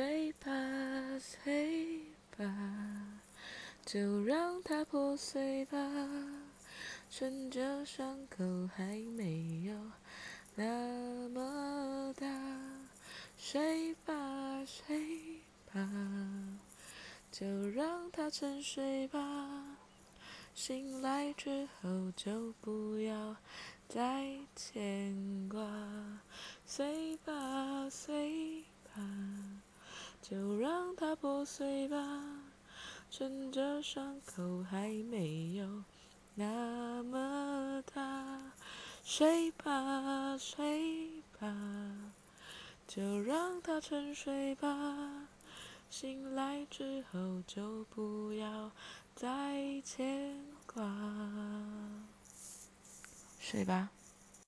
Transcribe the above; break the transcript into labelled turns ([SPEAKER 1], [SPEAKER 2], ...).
[SPEAKER 1] 碎吧，碎吧，就让它破碎吧，趁着伤口还没有那么大。睡吧，睡吧，就让它沉睡吧，醒来之后就不要再牵挂。碎吧，碎吧，就让它破碎吧，趁着伤口还没有那么大。睡吧，睡吧，就让它沉睡吧，醒来之后就不要再牵挂。睡吧。